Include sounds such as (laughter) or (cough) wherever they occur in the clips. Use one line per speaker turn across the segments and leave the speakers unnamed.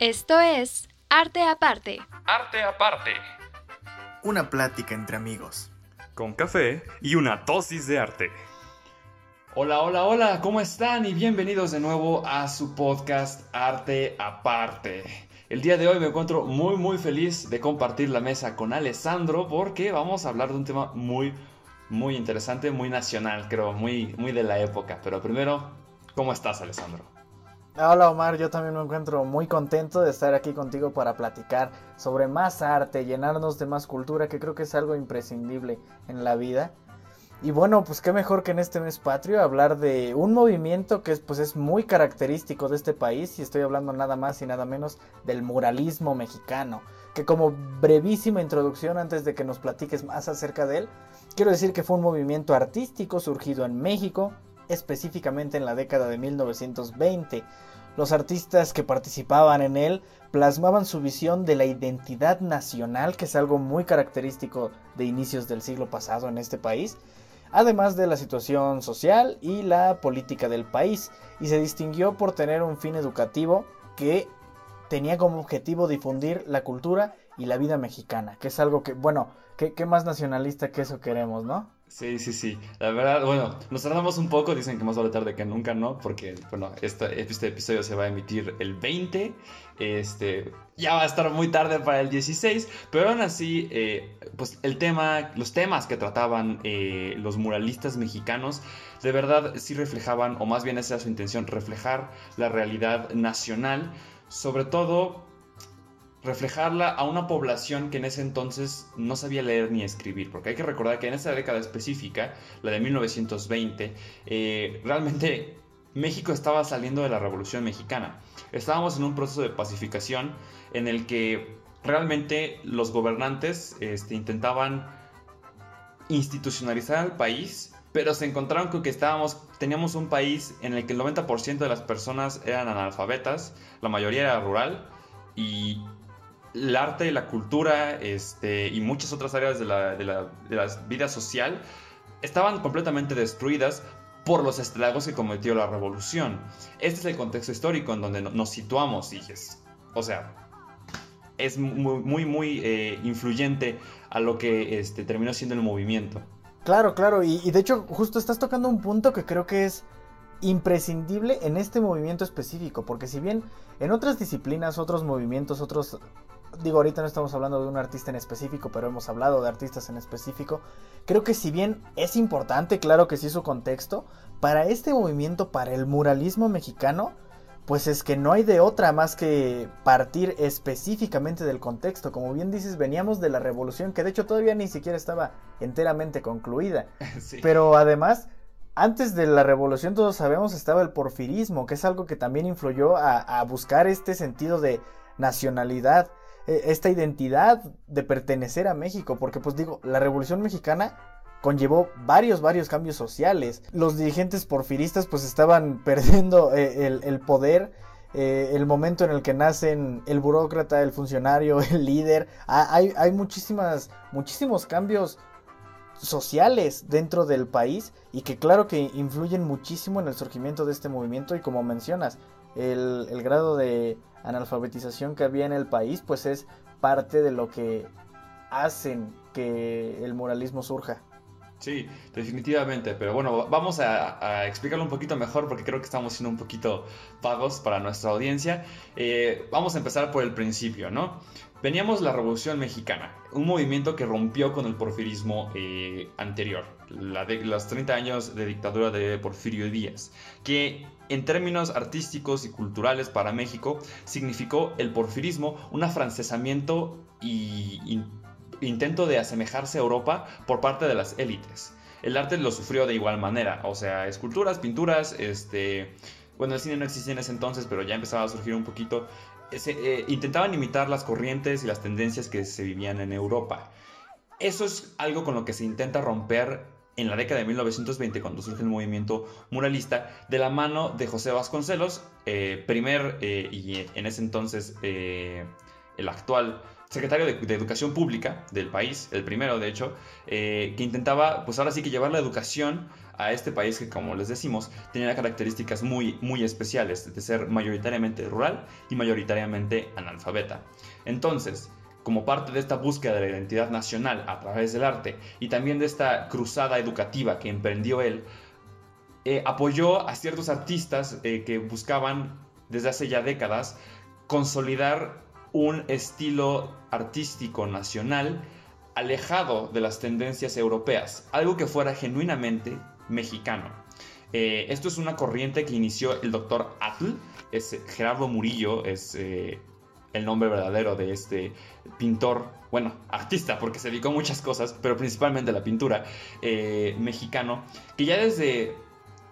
Esto es Arte Aparte.
Arte Aparte.
Una plática entre amigos.
Con café y una dosis de arte.
Hola, hola, hola, ¿cómo están? Y bienvenidos de nuevo a su podcast Arte Aparte. El día de hoy me encuentro muy, muy feliz de compartir la mesa con Alessandro porque vamos a hablar de un tema muy, muy interesante, muy nacional, creo, muy, muy de la época. Pero primero, ¿cómo estás, Alessandro?
Hola Omar, yo también me encuentro muy contento de estar aquí contigo para platicar sobre más arte, llenarnos de más cultura, que creo que es algo imprescindible en la vida. Y bueno, pues qué mejor que en este mes patrio hablar de un movimiento que es, pues es muy característico de este país y estoy hablando nada más y nada menos del muralismo mexicano, que como brevísima introducción antes de que nos platiques más acerca de él, quiero decir que fue un movimiento artístico surgido en México, específicamente en la década de 1920. Los artistas que participaban en él plasmaban su visión de la identidad nacional, que es algo muy característico de inicios del siglo pasado en este país, además de la situación social y la política del país, y se distinguió por tener un fin educativo que tenía como objetivo difundir la cultura y la vida mexicana, que es algo que, bueno, ¿qué, más nacionalista que eso queremos, no?
Sí, sí, sí. La verdad, bueno, nos tardamos un poco, dicen que más vale tarde que nunca, ¿no? Porque, bueno, este, episodio se va a emitir el 20, este, ya va a estar muy tarde para el 16, pero aún así, eh, pues el tema, los temas que trataban eh, los muralistas mexicanos, de verdad sí reflejaban, o más bien esa era su intención, reflejar la realidad nacional, sobre todo reflejarla a una población que en ese entonces no sabía leer ni escribir, porque hay que recordar que en esa década específica, la de 1920, eh, realmente México estaba saliendo de la Revolución Mexicana. Estábamos en un proceso de pacificación en el que realmente los gobernantes este, intentaban institucionalizar al país, pero se encontraron con que estábamos, teníamos un país en el que el 90% de las personas eran analfabetas, la mayoría era rural, y el arte, la cultura este, y muchas otras áreas de la, vida social estaban completamente destruidas por los estragos que cometió la revolución. Este es el contexto histórico en donde nos situamos, hijes. O sea, es muy, muy, muy eh, influyente a lo que este, terminó siendo el movimiento.
Claro, claro, y de hecho justo estás tocando un punto que creo que es imprescindible en este movimiento específico, porque si bien en otras disciplinas, otros movimientos, otros digo, ahorita no estamos hablando de un artista en específico, pero hemos hablado de artistas en específico. Creo que si bien es importante, claro que sí su contexto, para este movimiento, para el muralismo mexicano, pues es que no hay de otra más que partir específicamente del contexto. Como bien dices, veníamos de la revolución, que de hecho todavía ni siquiera estaba enteramente concluida. (laughs) Pero además, antes de la revolución todos sabemos estaba el porfirismo, que es algo que también influyó a buscar este sentido de nacionalidad esta identidad de pertenecer a México, porque pues digo, la Revolución Mexicana conllevó varios, varios cambios sociales. Los dirigentes porfiristas pues estaban (laughs) perdiendo eh, el, poder. Eh, el momento en el que nacen el burócrata, el funcionario, (laughs) el líder. hay, hay muchísimas, muchísimos cambios sociales dentro del país y que claro que influyen muchísimo en el surgimiento de este movimiento y como mencionas, el, grado de analfabetización que había en el país, pues es parte de lo que hacen que el moralismo surja.
Sí, definitivamente, pero bueno, vamos a, explicarlo un poquito mejor porque creo que estamos siendo un poquito pagos para nuestra audiencia. Eh, vamos a empezar por el principio, ¿no? Veníamos la Revolución Mexicana, un movimiento que rompió con el porfirismo eh, anterior, la de, los 30 años de dictadura de Porfirio Díaz, que en términos artísticos y culturales para México significó el porfirismo un afrancesamiento y, intento de asemejarse a Europa por parte de las élites. El arte lo sufrió de igual manera, o sea, esculturas, pinturas, este... Bueno, el cine no existía en ese entonces, pero ya empezaba a surgir un poquito eh, intentaban imitar las corrientes y las tendencias que se vivían en Europa. Eso es algo con lo que se intenta romper en la década de 1920, cuando surge el movimiento muralista, de la mano de José Vasconcelos, eh, primer eh, y en ese entonces el actual secretario de, Educación Pública del país, el primero de hecho, eh, que intentaba, pues ahora sí que llevar la educación a este país que, como les decimos, tenía características muy, muy especiales, de ser mayoritariamente rural y mayoritariamente analfabeta. Entonces, como parte de esta búsqueda de la identidad nacional a través del arte y también de esta cruzada educativa que emprendió él, eh, apoyó a ciertos artistas eh, que buscaban desde hace ya décadas consolidar un estilo artístico nacional alejado de las tendencias europeas, algo que fuera genuinamente mexicano. Eh, esto es una corriente que inició el doctor Atl, es Gerardo Murillo, es el nombre verdadero de este pintor, bueno, artista, porque se dedicó a muchas cosas, pero principalmente a la pintura eh, mexicano, que ya desde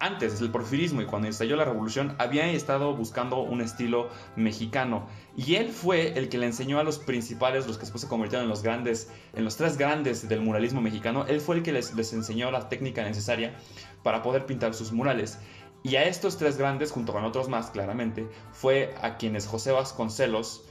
antes del porfirismo y cuando estalló la revolución había estado buscando un estilo mexicano y él fue el que le enseñó a los principales, los que después se convirtieron en los grandes, en los tres grandes del muralismo mexicano, él fue el que les, les enseñó la técnica necesaria para poder pintar sus murales. Y a estos tres grandes, junto con otros más claramente, fue a quienes José Vasconcelos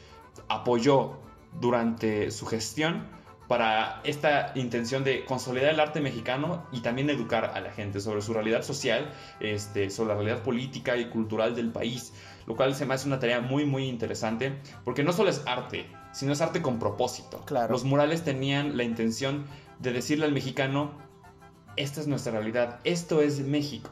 apoyó durante su gestión para esta intención de consolidar el arte mexicano y también educar a la gente sobre su realidad social, este, sobre la realidad política y cultural del país, lo cual se me hace una tarea muy muy interesante, porque no solo es arte, sino es arte con propósito. Los murales tenían la intención de decirle al mexicano, esta es nuestra realidad, esto es México.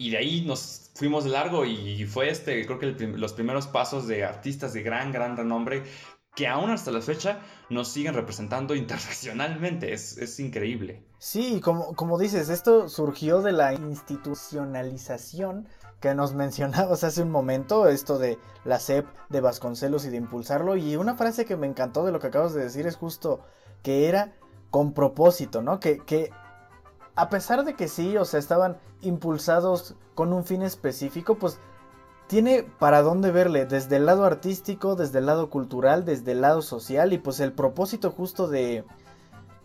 Y de ahí nos fuimos largo y fue este, creo que los primeros pasos de artistas de gran, gran renombre que aún hasta la fecha nos siguen representando (laughs) internacionalmente. Es, es increíble.
Sí, como, como dices, esto surgió de la institucionalización que nos (laughs) mencionabas hace un momento, esto de la CEP de Vasconcelos y de impulsarlo. Y una frase que me encantó de lo que acabas de decir es justo que era con propósito, ¿no? Que, que a pesar de que sí, o sea, estaban impulsados con un fin específico, pues tiene para dónde verle, desde el lado artístico, desde el lado cultural, desde el lado social y pues el propósito justo de,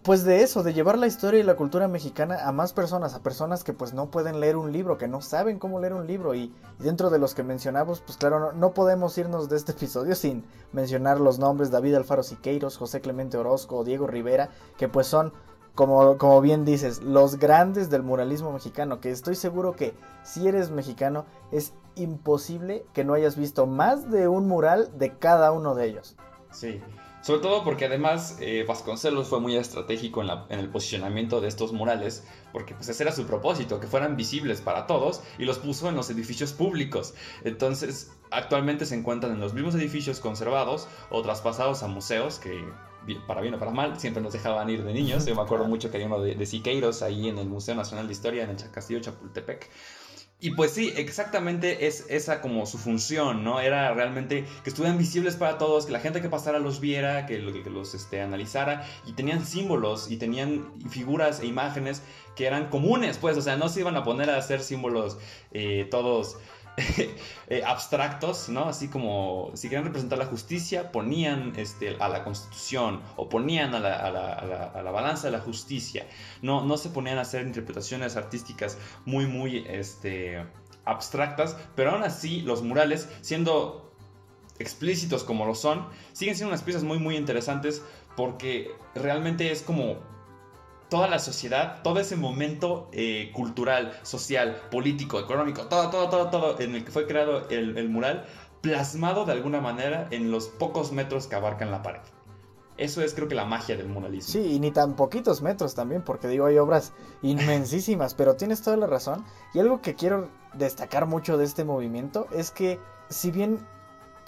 pues de eso, de llevar la historia y la cultura mexicana a más personas, a personas que pues no pueden leer un libro, que no saben cómo leer un libro y, dentro de los que mencionamos, pues claro, no, no, podemos irnos de este episodio (laughs) sin mencionar los nombres David Alfaro Siqueiros, José Clemente Orozco, Diego Rivera, que pues son como, como bien dices, los grandes del muralismo mexicano, que estoy seguro que si eres mexicano es imposible que no hayas visto más de un mural de cada uno de ellos.
Sí, sobre todo porque además eh, Vasconcelos fue muy estratégico en, en, el posicionamiento de estos murales, porque pues ese era su propósito, que fueran visibles para todos y los puso en los edificios públicos. Entonces, actualmente se encuentran en los mismos edificios conservados o traspasados a museos que para bien o para mal, siempre nos dejaban ir de niños. Yo me acuerdo mucho que hay uno de, Siqueiros ahí en el Museo Nacional de Historia, en el Castillo Chapultepec. Y pues sí, exactamente es esa como su función, ¿no? Era realmente que estuvieran visibles para todos, que la gente que pasara los viera, que, los este, analizara, y tenían símbolos y tenían figuras e imágenes que eran comunes, pues, o sea, no se iban a poner a hacer símbolos eh, todos (laughs) Eh, abstractos, ¿no? Así como si querían representar la justicia, ponían este, a la constitución o ponían a la, balanza de la justicia. No, no se ponían a hacer interpretaciones artísticas muy, muy este, abstractas, pero aún así los murales, siendo explícitos como lo son, siguen siendo unas piezas muy, muy interesantes porque realmente es como toda la sociedad, todo ese momento eh, cultural, social, político, económico, todo, todo, todo, todo en el que fue creado el, mural, plasmado de alguna manera en los pocos metros que abarcan la pared. Eso es creo que la magia del muralismo.
Sí, y ni tan poquitos metros también, porque digo, hay obras inmensísimas, pero tienes toda la razón. Y algo que quiero destacar mucho de este movimiento es que si bien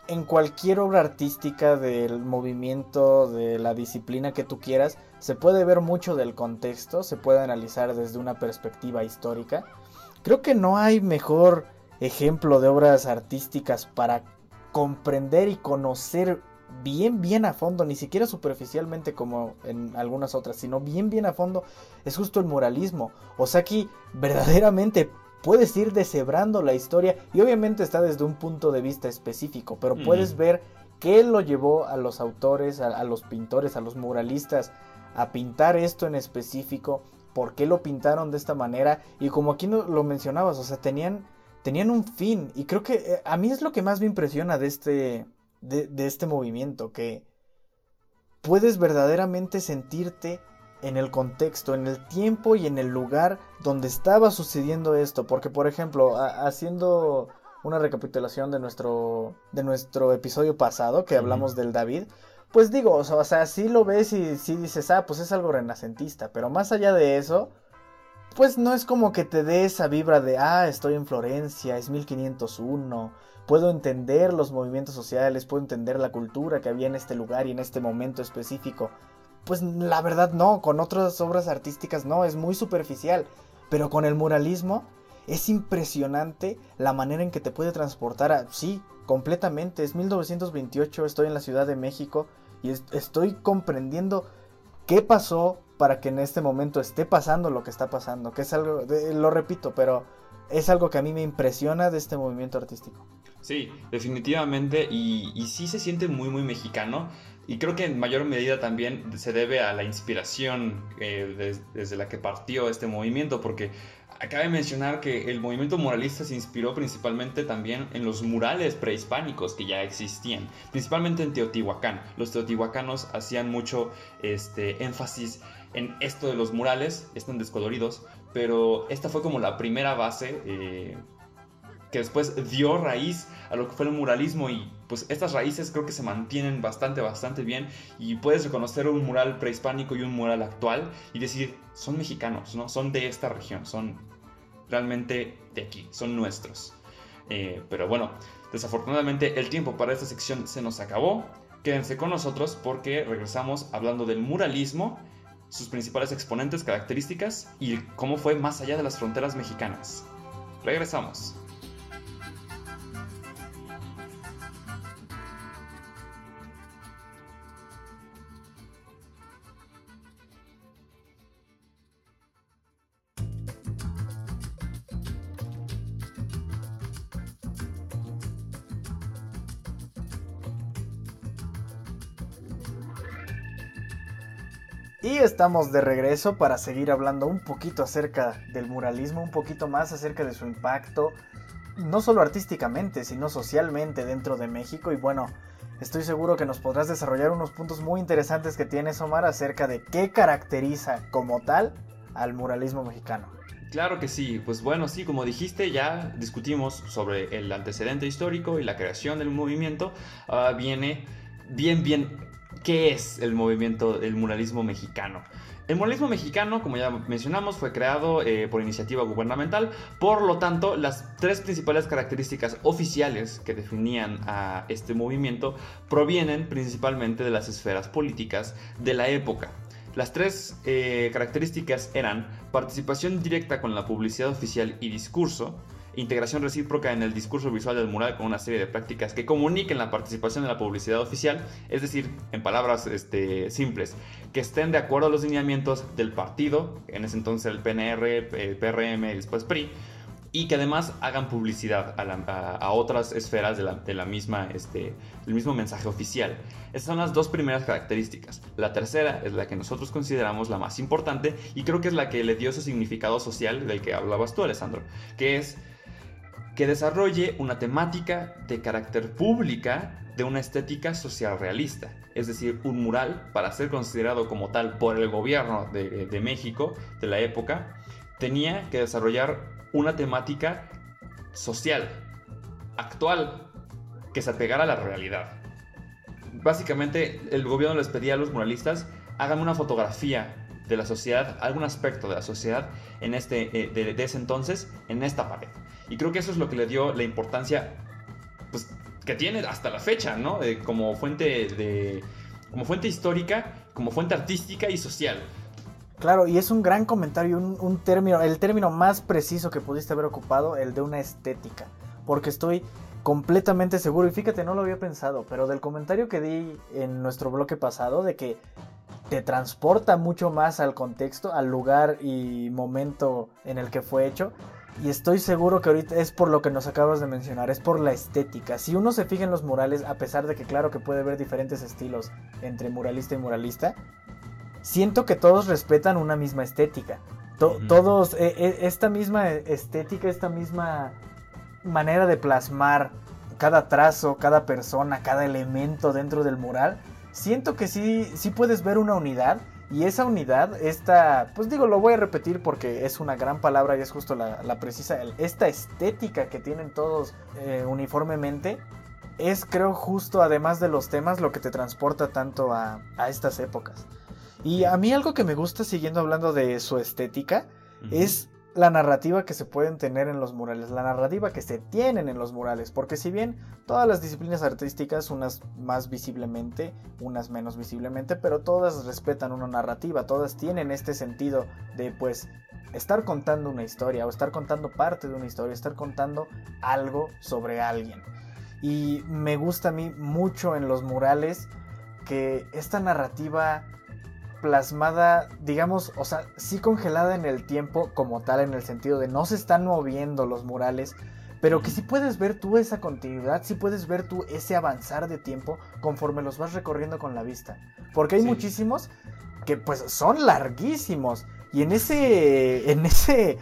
en cualquier obra artística del movimiento, de la disciplina que tú quieras, se puede ver mucho del contexto, se puede analizar desde una perspectiva histórica. Creo que no hay mejor ejemplo de obras artísticas para comprender y conocer bien, bien a fondo, ni siquiera superficialmente como en algunas otras, sino bien, bien a fondo, es justo el muralismo. O sea, aquí verdaderamente puedes ir deshebrando la historia y obviamente está desde un punto de vista específico, pero puedes ver qué lo llevó a los autores, a, los pintores, a los muralistas a pintar esto en específico, por qué lo pintaron de esta manera y como aquí lo mencionabas, o sea, tenían, tenían un fin y creo que eh, a mí es lo que más me impresiona de este, de, de este movimiento, que puedes verdaderamente sentirte en el contexto, en el tiempo y en el lugar donde estaba sucediendo esto. Porque, por ejemplo, haciendo una recapitulación de nuestro, de nuestro episodio pasado, que hablamos del David, pues digo, o sea, sí lo ves y sí dices, ah, pues es algo renacentista, pero más allá de eso, pues no es como que te dé esa vibra de, ah, estoy en Florencia, es 1501, puedo entender los movimientos sociales, puedo entender la cultura que había en este lugar y en este momento específico. Pues la verdad no, con otras obras artísticas no, es muy superficial, pero con el muralismo es impresionante la manera en que te puede transportar a... Sí, completamente, es 1928, estoy en la Ciudad de México y estoy comprendiendo qué pasó para que en este momento esté pasando lo que está pasando, que es algo, lo repito, pero es algo que a mí me impresiona de este movimiento artístico.
Sí, definitivamente, y, y sí se siente muy, muy mexicano. Y creo que en mayor medida también se debe a la inspiración eh, desde la que partió este movimiento, porque Acabe mencionar que el movimiento muralista se inspiró principalmente también en los murales prehispánicos que ya existían, principalmente en Teotihuacán. Los teotihuacanos hacían mucho este, énfasis en esto de los murales, están descoloridos, pero esta fue como la primera base eh, que después dio raíz a lo que fue el muralismo y pues estas raíces creo que se mantienen bastante, bastante bien y puedes reconocer un mural prehispánico y un mural actual y decir, son mexicanos, ¿no? Son de esta región, son realmente de aquí, son nuestros. Eh, pero bueno, desafortunadamente el tiempo para esta sección se nos acabó. Quédense con nosotros porque regresamos hablando del muralismo, sus principales exponentes, características y cómo fue más allá de las fronteras mexicanas. Regresamos.
Estamos de regreso para seguir hablando un poquito acerca del muralismo, un poquito más acerca de su impacto, no solo artísticamente, sino socialmente dentro de México. Y bueno, estoy seguro que nos podrás desarrollar unos puntos muy interesantes que tienes, Omar, acerca de qué caracteriza como tal al muralismo mexicano.
Claro que sí, pues bueno, sí, como dijiste, ya discutimos sobre el antecedente histórico y la creación del movimiento. Ahora viene bien, bien ¿Qué es el movimiento del muralismo mexicano? El muralismo mexicano, como ya mencionamos, fue creado eh, por iniciativa gubernamental, por lo tanto, las tres principales características oficiales que definían a este movimiento provienen principalmente de las esferas políticas de la época. Las tres eh, características eran participación directa con la publicidad oficial y discurso, integración recíproca en el discurso visual del mural con una serie de prácticas que comuniquen la participación de la publicidad oficial, es decir, en palabras este, simples, que estén de acuerdo a los lineamientos del partido, en ese entonces el PNR, el PRM y después PRI, y que además hagan publicidad a, otras esferas de la, misma, este, del mismo mensaje oficial. Esas son las dos primeras características. La tercera es la que nosotros consideramos la más importante y creo que es la que le dio ese significado social del que hablabas tú, Alessandro, que es que desarrolle una temática de carácter pública de una estética social realista, es decir, un mural, para ser considerado como tal por el gobierno de, México de la época, tenía que desarrollar una temática social, actual, que se apegara a la realidad. Básicamente, el gobierno les pedía a los muralistas, hagan una fotografía de la sociedad, algún aspecto de la sociedad en este, eh, de ese entonces, en esta pared. Y creo que eso es lo que le dio la importancia pues, que tiene hasta la fecha, ¿no? como, fuente de, como fuente histórica, como fuente artística y social.
Claro, y es un gran comentario, un, un, término, el término más preciso que pudiste haber ocupado, el de una estética. Porque estoy completamente seguro, y fíjate, no lo había pensado, pero del comentario que di en nuestro bloque pasado, de que te transporta mucho más al contexto, al lugar y momento en el que fue hecho, y estoy seguro que ahorita es por lo que nos acabas de mencionar, es por la estética. Si uno se fija en los murales, a pesar de que claro que puede haber diferentes estilos entre muralista y muralista, siento que todos respetan una misma estética. Todos, eh, eh, esta misma estética, esta misma manera de plasmar cada trazo, cada persona, cada elemento dentro del mural, siento que sí, sí puedes ver una unidad y esa unidad, esta, pues digo, lo voy a repetir porque es una gran palabra y es justo la, precisa, esta estética que tienen todos eh, uniformemente, es creo justo además de los temas lo que te transporta tanto a, a estas épocas. Y a mí algo que me gusta siguiendo hablando de su estética es la narrativa que se pueden tener en los murales, la narrativa que se tienen en los murales, porque si bien todas las disciplinas artísticas, unas más visiblemente, unas menos visiblemente, pero todas respetan una narrativa, todas tienen este sentido de pues estar contando una historia o estar contando parte de una historia, estar contando algo sobre alguien. Y me gusta a mí mucho en los murales que esta narrativa plasmada, digamos, o sea, sí congelada en el tiempo como tal, en el sentido de no se están moviendo los murales, pero que sí puedes ver tú esa continuidad, sí puedes ver tú ese avanzar de tiempo conforme los vas recorriendo con la vista. Porque hay muchísimos que pues son larguísimos y en ese, en ese,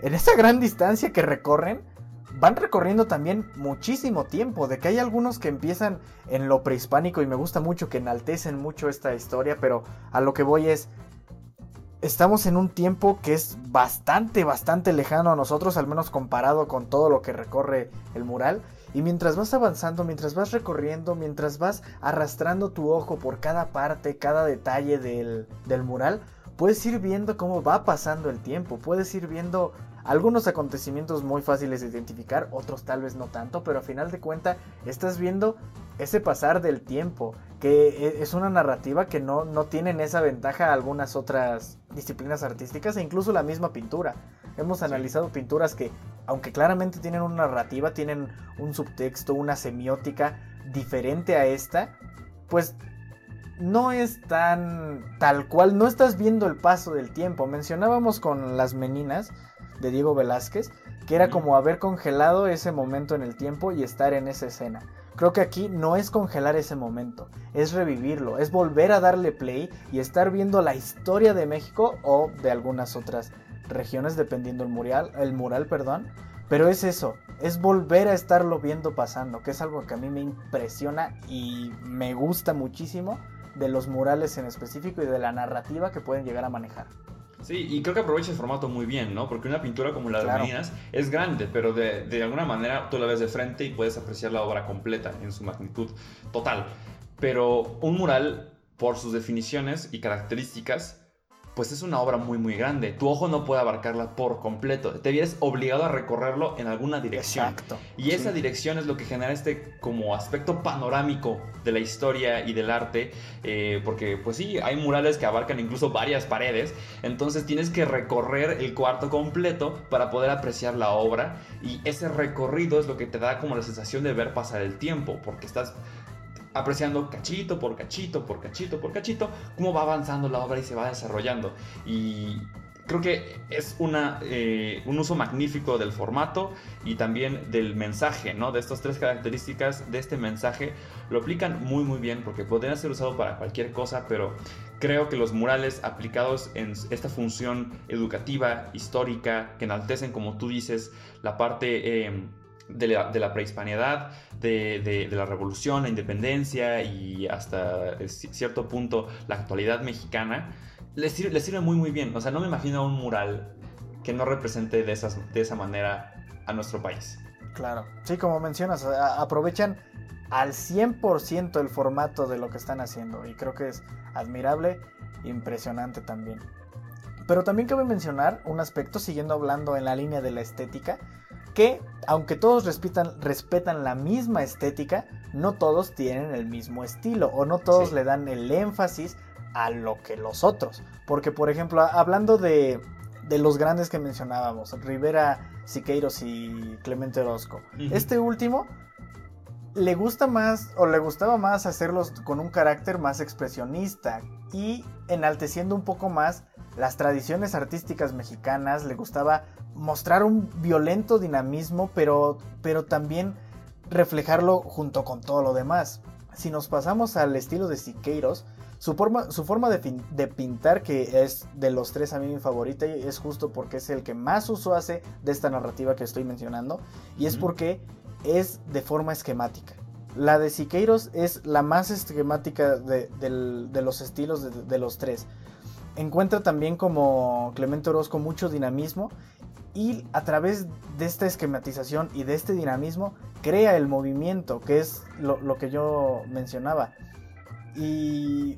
en esa gran distancia que recorren, van recorriendo también muchísimo tiempo, de que hay algunos que empiezan en lo prehispánico y me gusta mucho que enaltecen mucho esta historia, pero a lo que voy es, estamos en un tiempo que es bastante, bastante lejano a nosotros, al menos comparado con todo lo que recorre el mural. Y mientras vas avanzando, mientras vas recorriendo, mientras vas arrastrando tu ojo por cada parte, cada detalle del, del mural, puedes ir viendo cómo va pasando el tiempo, puedes ir viendo algunos acontecimientos muy fáciles de identificar, otros tal vez no tanto, pero a final de cuenta estás viendo ese pasar del tiempo, que e, es una narrativa que no, no tienen esa ventaja algunas otras disciplinas artísticas e incluso la misma pintura. Hemos analizado pinturas que, aunque claramente tienen una narrativa, tienen un subtexto, una semiótica diferente a esta, pues no es tan tal cual, no estás viendo el paso del tiempo. Mencionábamos con las meninas de Diego Velázquez, que era como haber congelado ese momento en el tiempo y estar en esa escena. Creo que aquí no es congelar ese momento, es revivirlo, es volver a darle play y estar viendo la historia de México o de algunas otras regiones, dependiendo el mural, el mural, perdón. Pero es eso, es volver a estarlo viendo pasando, que es algo que a mí me impresiona y me gusta muchísimo de los murales en específico y de la narrativa que pueden llegar a manejar.
Sí, y creo que aprovecha el formato muy bien, ¿no? Porque una pintura como la de Meninas es grande, pero de, de, alguna manera tú la ves de frente y puedes apreciar la obra completa en su magnitud total. Pero un mural, por sus definiciones y características, pues es una obra muy muy grande. Tu ojo no puede abarcarla por completo. Te vienes obligado a recorrerlo en alguna dirección. Exacto. Y esa dirección es lo que genera este como aspecto panorámico de la historia y del arte. Eh, porque pues sí, hay murales que abarcan incluso varias paredes. Entonces tienes que recorrer el cuarto completo para poder apreciar la obra. Y ese recorrido es lo que te da como la sensación de ver pasar el tiempo. Porque estás apreciando cachito por cachito, por cachito, por cachito, cómo va avanzando la obra y se va desarrollando. Y creo que es una, eh, un uso magnífico del formato y también del mensaje, ¿no? De estas tres características de este mensaje lo aplican muy muy bien porque podrían ser usados para cualquier cosa, pero creo que los murales aplicados en esta función educativa, histórica, que enaltecen, como tú dices, la parte... Eh, de la, de prehispanidad, de, la revolución, la independencia y hasta cierto punto la actualidad mexicana, les sirve muy muy bien. O sea, no me imagino un mural que no represente de, esas, de esa manera a nuestro país.
Claro, sí, como mencionas, aprovechan al 100% el formato de lo que están haciendo y creo que es admirable, impresionante también. Pero también cabe mencionar un aspecto, siguiendo hablando en la línea de la estética, que aunque todos respetan, respetan la misma estética, no todos tienen el mismo estilo o no todos le dan el énfasis a lo que los otros. Porque, por ejemplo, hablando de, de los grandes que mencionábamos, Rivera, Siqueiros y Clemente Orozco, este último le gusta más o le gustaba más hacerlos con un carácter más expresionista y enalteciendo un poco más las tradiciones artísticas mexicanas, le gustaba mostrar un violento dinamismo, pero, pero también reflejarlo junto con todo lo demás. Si nos pasamos al estilo de Siqueiros, su forma, su forma de, de, pintar, que es de los tres a mí mi favorita, es justo porque es el que más uso hace de esta narrativa que estoy mencionando, y es porque es de forma esquemática. La de Siqueiros es la más esquemática de, los estilos de, los tres. Encuentra también como Clemente Orozco mucho dinamismo y a través de esta esquematización y de este dinamismo crea el movimiento, que es lo, que yo mencionaba. Y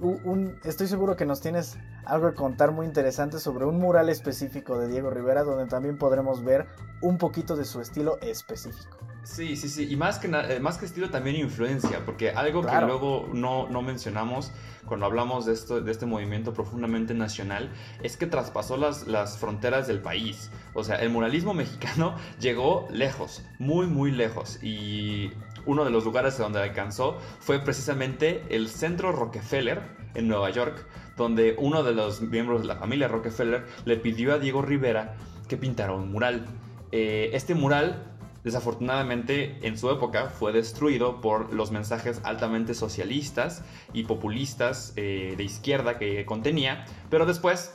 estoy seguro que nos tienes algo que contar muy interesante sobre un mural específico de Diego Rivera, donde también podremos ver un poquito de su estilo específico.
Sí, sí, sí. Y más que, eh, más que estilo también influencia, porque algo que luego no, no, mencionamos cuando hablamos de, esto, de este movimiento profundamente nacional es que traspasó las, las fronteras del país. O sea, el muralismo (laughs) mexicano llegó lejos, muy, muy lejos. Y uno de los lugares donde alcanzó fue precisamente el Centro Rockefeller en Nueva York, donde uno de los miembros de la familia Rockefeller le pidió a Diego Rivera que pintara un mural. Eh, este mural Desafortunadamente, en su época fue destruido por los mensajes altamente socialistas y populistas eh, de izquierda que contenía, pero después,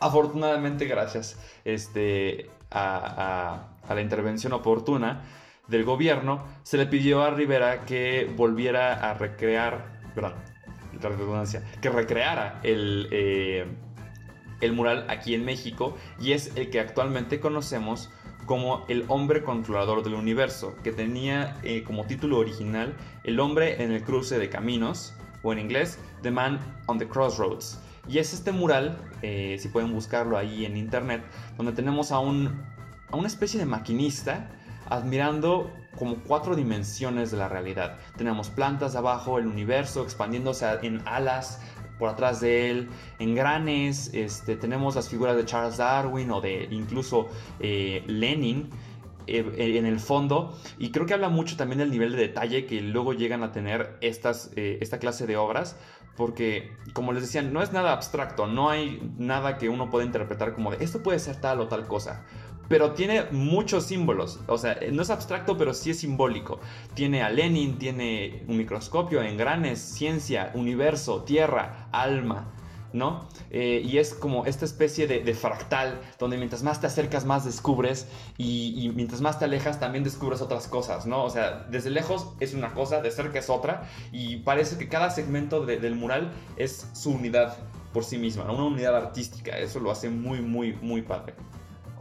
afortunadamente, gracias este, a, la intervención oportuna del gobierno, se le pidió a Rivera que volviera a recrear, perdón, la redundancia, que recreara eh, el mural aquí en México y es el que actualmente conocemos como El hombre controlador del universo, que tenía eh, como título original El hombre en el cruce de caminos, o en inglés The Man on the Crossroads. Y es este mural, eh, si pueden buscarlo ahí en internet, donde tenemos a, un, a una especie de maquinista admirando como cuatro dimensiones de la realidad. Tenemos plantas abajo, el universo expandiéndose en alas, por atrás de él, engranes, este, tenemos las figuras de Charles Darwin o de incluso eh, Lenin eh, en el fondo y creo que habla mucho también del nivel de detalle que luego llegan a tener estas, eh, esta clase de obras porque como les decía no es nada abstracto no hay nada que uno pueda interpretar como de esto puede ser tal o tal cosa pero tiene muchos símbolos. O sea, no es abstracto, pero sí es simbólico. Tiene a Lenin, tiene un microscopio, engranes, ciencia, universo, tierra, alma. ¿no? Eh, y es como esta especie de, fractal, donde mientras más te acercas, más descubres, y, mientras más te alejas, también descubres otras cosas, ¿no? O sea, desde lejos es una cosa, de cerca es otra, y parece que cada segmento del mural es su unidad por sí misma, una unidad artística, eso lo hace muy, muy, muy padre.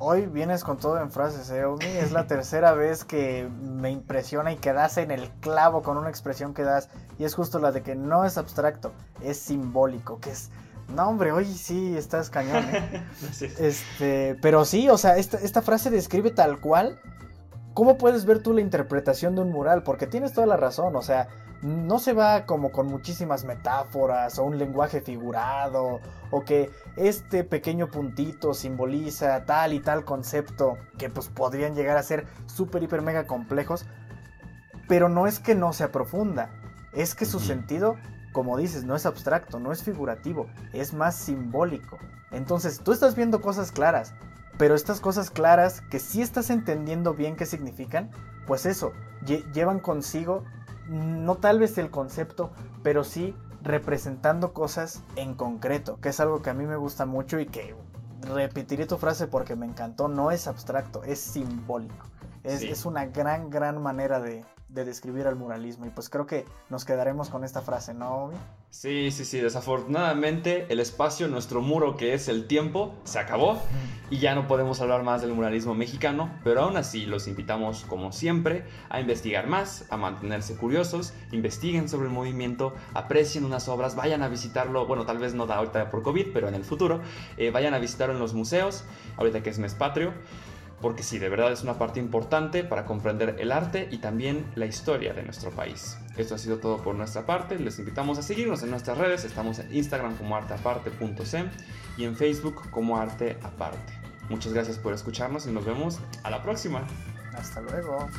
Hoy vienes con todo en frases, ¿eh, Es la tercera vez que me impresiona y que das en el clavo con una expresión que das. Y es justo la de que no es abstracto, es simbólico, que es... No, hombre, hoy sí estás cañón, ¿eh? (laughs) este, pero sí, o sea, esta, esta frase describe tal cual ¿Cómo puedes ver tú la interpretación de un mural? Porque tienes toda la razón, o sea, no se va como con muchísimas metáforas o un lenguaje figurado o que este pequeño puntito simboliza tal y tal concepto que pues podrían llegar a ser súper, hiper, mega complejos, pero no es que no sea profunda, es que su sentido, como dices, no es abstracto, no es figurativo, es más simbólico. Entonces tú estás viendo cosas claras, pero estas cosas claras que sí estás entendiendo bien qué significan, pues eso, llevan consigo no tal vez el concepto, pero sí representando cosas en concreto, que es algo que a mí me gusta mucho y que repetiré tu frase porque me encantó, no es abstracto, es simbólico. Es, es una gran, gran manera de, de describir al muralismo. Y pues creo que nos quedaremos con esta frase, ¿no?
Sí, sí, sí. Desafortunadamente el espacio, nuestro muro que es el tiempo, se acabó y ya no podemos hablar más del muralismo mexicano, pero aún así los invitamos, como siempre, a investigar más, a mantenerse curiosos, investiguen sobre el movimiento, aprecien unas obras, vayan a visitarlo, bueno, tal vez no da ahorita por COVID, pero en el futuro, eh, vayan a visitarlo en los museos, ahorita que es mes patrio porque sí, de verdad es una parte importante para comprender el arte y también la historia de nuestro país. Esto ha sido todo por nuestra parte, les invitamos a seguirnos en nuestras redes, estamos en Instagram como arteaparte.com y en Facebook como arteaparte. Muchas gracias por escucharnos y nos vemos a la próxima.
Hasta luego.